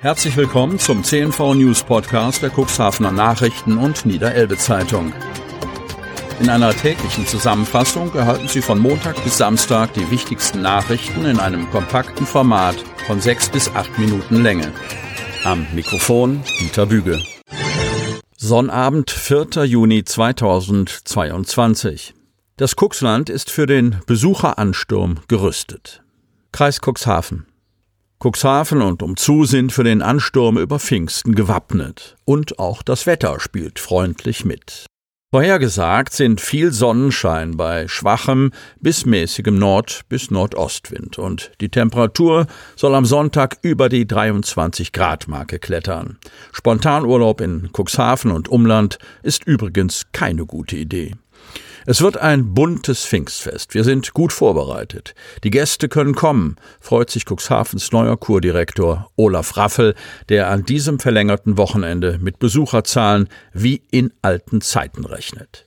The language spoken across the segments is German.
Herzlich willkommen zum CNV News Podcast der Cuxhavener Nachrichten und Niederelbe Zeitung. In einer täglichen Zusammenfassung erhalten Sie von Montag bis Samstag die wichtigsten Nachrichten in einem kompakten Format von sechs bis acht Minuten Länge. Am Mikrofon Dieter Büge. Sonnabend, 4. Juni 2022. Das Cuxland ist für den Besucheransturm gerüstet. Kreis Cuxhaven. Cuxhaven und umzu sind für den Ansturm über Pfingsten gewappnet. Und auch das Wetter spielt freundlich mit. Vorhergesagt sind viel Sonnenschein bei schwachem bis mäßigem Nord- bis Nordostwind und die Temperatur soll am Sonntag über die 23 Grad Marke klettern. Spontanurlaub in Cuxhaven und Umland ist übrigens keine gute Idee. Es wird ein buntes Pfingstfest. Wir sind gut vorbereitet. Die Gäste können kommen, freut sich Cuxhavens neuer Kurdirektor Olaf Raffel, der an diesem verlängerten Wochenende mit Besucherzahlen wie in alten Zeiten rechnet.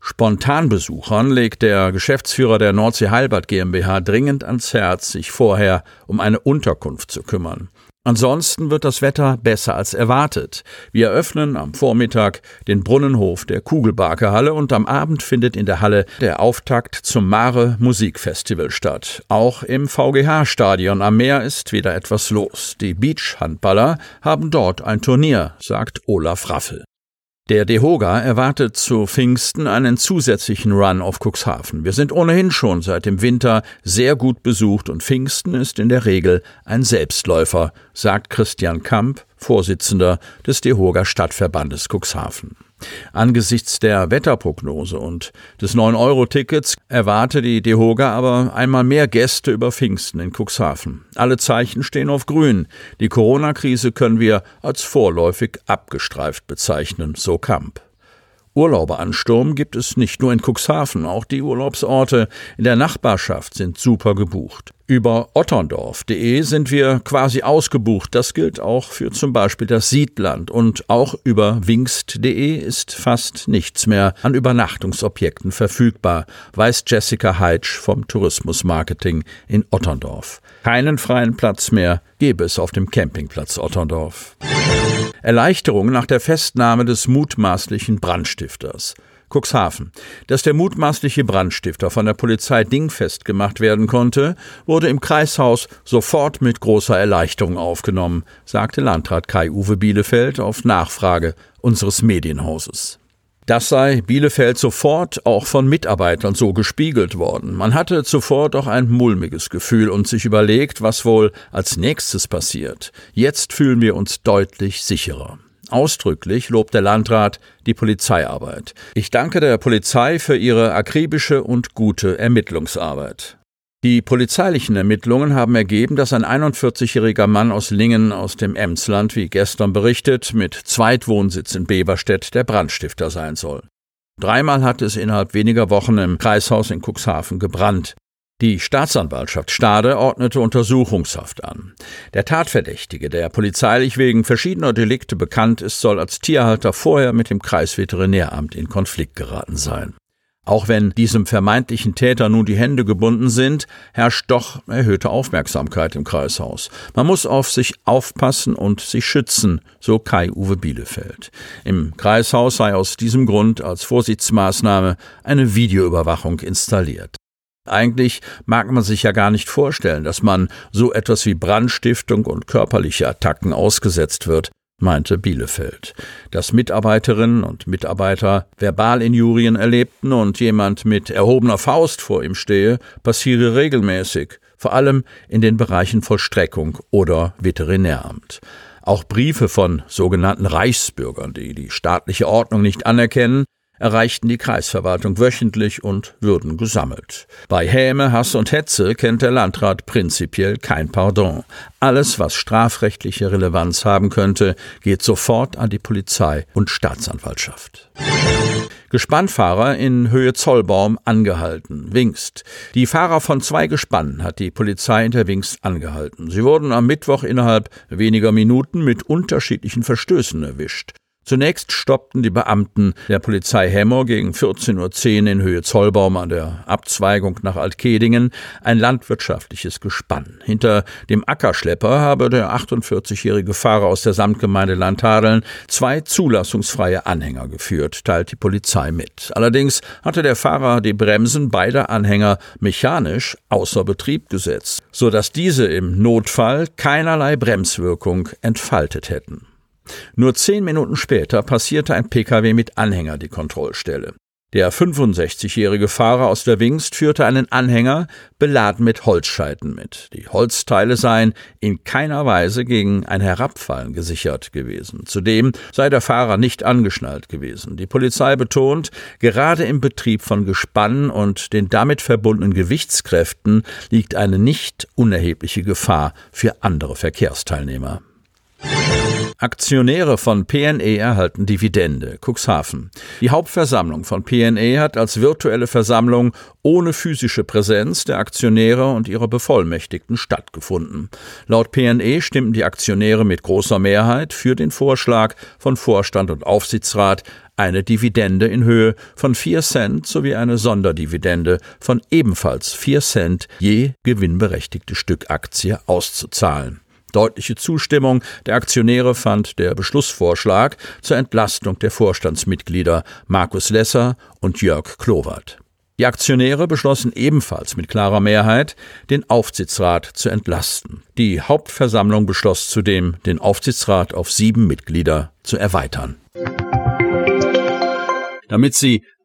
Spontanbesuchern legt der Geschäftsführer der Nordsee Heilbad GmbH dringend ans Herz, sich vorher um eine Unterkunft zu kümmern. Ansonsten wird das Wetter besser als erwartet. Wir eröffnen am Vormittag den Brunnenhof der Kugelbarkehalle und am Abend findet in der Halle der Auftakt zum Mare Musikfestival statt. Auch im VGH-Stadion am Meer ist wieder etwas los. Die Beachhandballer haben dort ein Turnier, sagt Olaf Raffel. Der DeHoga erwartet zu Pfingsten einen zusätzlichen Run auf Cuxhaven. Wir sind ohnehin schon seit dem Winter sehr gut besucht und Pfingsten ist in der Regel ein Selbstläufer, sagt Christian Kamp, Vorsitzender des DeHoga Stadtverbandes Cuxhaven. Angesichts der Wetterprognose und des 9-Euro-Tickets erwarte die DeHoga aber einmal mehr Gäste über Pfingsten in Cuxhaven. Alle Zeichen stehen auf grün. Die Corona-Krise können wir als vorläufig abgestreift bezeichnen, so Kamp. Urlauberansturm gibt es nicht nur in Cuxhaven, auch die Urlaubsorte in der Nachbarschaft sind super gebucht. Über otterndorf.de sind wir quasi ausgebucht. Das gilt auch für zum Beispiel das Siedland. Und auch über wingst.de ist fast nichts mehr an Übernachtungsobjekten verfügbar, weiß Jessica Heitsch vom Tourismusmarketing in Otterndorf. Keinen freien Platz mehr gäbe es auf dem Campingplatz Otterndorf. Erleichterung nach der Festnahme des mutmaßlichen Brandstifters. Cuxhaven. Dass der mutmaßliche Brandstifter von der Polizei dingfest gemacht werden konnte, wurde im Kreishaus sofort mit großer Erleichterung aufgenommen, sagte Landrat Kai-Uwe Bielefeld auf Nachfrage unseres Medienhauses. Das sei Bielefeld sofort auch von Mitarbeitern so gespiegelt worden. Man hatte zuvor doch ein mulmiges Gefühl und sich überlegt, was wohl als nächstes passiert. Jetzt fühlen wir uns deutlich sicherer. Ausdrücklich lobt der Landrat die Polizeiarbeit. Ich danke der Polizei für ihre akribische und gute Ermittlungsarbeit. Die polizeilichen Ermittlungen haben ergeben, dass ein 41-jähriger Mann aus Lingen aus dem Emsland, wie gestern berichtet, mit Zweitwohnsitz in Beverstedt der Brandstifter sein soll. Dreimal hat es innerhalb weniger Wochen im Kreishaus in Cuxhaven gebrannt. Die Staatsanwaltschaft Stade ordnete Untersuchungshaft an. Der Tatverdächtige, der polizeilich wegen verschiedener Delikte bekannt ist, soll als Tierhalter vorher mit dem Kreisveterinäramt in Konflikt geraten sein. Auch wenn diesem vermeintlichen Täter nun die Hände gebunden sind, herrscht doch erhöhte Aufmerksamkeit im Kreishaus. Man muss auf sich aufpassen und sich schützen, so Kai-Uwe Bielefeld. Im Kreishaus sei aus diesem Grund als Vorsichtsmaßnahme eine Videoüberwachung installiert. Eigentlich mag man sich ja gar nicht vorstellen, dass man so etwas wie Brandstiftung und körperliche Attacken ausgesetzt wird, meinte Bielefeld. Dass Mitarbeiterinnen und Mitarbeiter Verbalinjurien erlebten und jemand mit erhobener Faust vor ihm stehe, passiere regelmäßig, vor allem in den Bereichen Vollstreckung oder Veterinäramt. Auch Briefe von sogenannten Reichsbürgern, die die staatliche Ordnung nicht anerkennen, erreichten die Kreisverwaltung wöchentlich und würden gesammelt. Bei Häme, Hass und Hetze kennt der Landrat prinzipiell kein Pardon. Alles, was strafrechtliche Relevanz haben könnte, geht sofort an die Polizei und Staatsanwaltschaft. Gespannfahrer in Höhe Zollbaum angehalten. Wingst. Die Fahrer von zwei Gespannen hat die Polizei in der Wingst angehalten. Sie wurden am Mittwoch innerhalb weniger Minuten mit unterschiedlichen Verstößen erwischt. Zunächst stoppten die Beamten der Polizei Hemmer gegen 14.10 Uhr in Höhe Zollbaum an der Abzweigung nach Altkedingen ein landwirtschaftliches Gespann. Hinter dem Ackerschlepper habe der 48-jährige Fahrer aus der Samtgemeinde Landhadeln zwei zulassungsfreie Anhänger geführt, teilt die Polizei mit. Allerdings hatte der Fahrer die Bremsen beider Anhänger mechanisch außer Betrieb gesetzt, so dass diese im Notfall keinerlei Bremswirkung entfaltet hätten. Nur zehn Minuten später passierte ein Pkw mit Anhänger die Kontrollstelle. Der 65-jährige Fahrer aus der Wingst führte einen Anhänger beladen mit Holzscheiten mit. Die Holzteile seien in keiner Weise gegen ein Herabfallen gesichert gewesen. Zudem sei der Fahrer nicht angeschnallt gewesen. Die Polizei betont, gerade im Betrieb von Gespannen und den damit verbundenen Gewichtskräften liegt eine nicht unerhebliche Gefahr für andere Verkehrsteilnehmer. Aktionäre von PNE erhalten Dividende. Cuxhaven. Die Hauptversammlung von PNE hat als virtuelle Versammlung ohne physische Präsenz der Aktionäre und ihrer Bevollmächtigten stattgefunden. Laut PNE stimmten die Aktionäre mit großer Mehrheit für den Vorschlag von Vorstand und Aufsichtsrat, eine Dividende in Höhe von 4 Cent sowie eine Sonderdividende von ebenfalls 4 Cent je gewinnberechtigte Stück Aktie auszuzahlen. Deutliche Zustimmung der Aktionäre fand der Beschlussvorschlag zur Entlastung der Vorstandsmitglieder Markus Lesser und Jörg Klowert. Die Aktionäre beschlossen ebenfalls mit klarer Mehrheit, den Aufsichtsrat zu entlasten. Die Hauptversammlung beschloss zudem, den Aufsichtsrat auf sieben Mitglieder zu erweitern. Damit Sie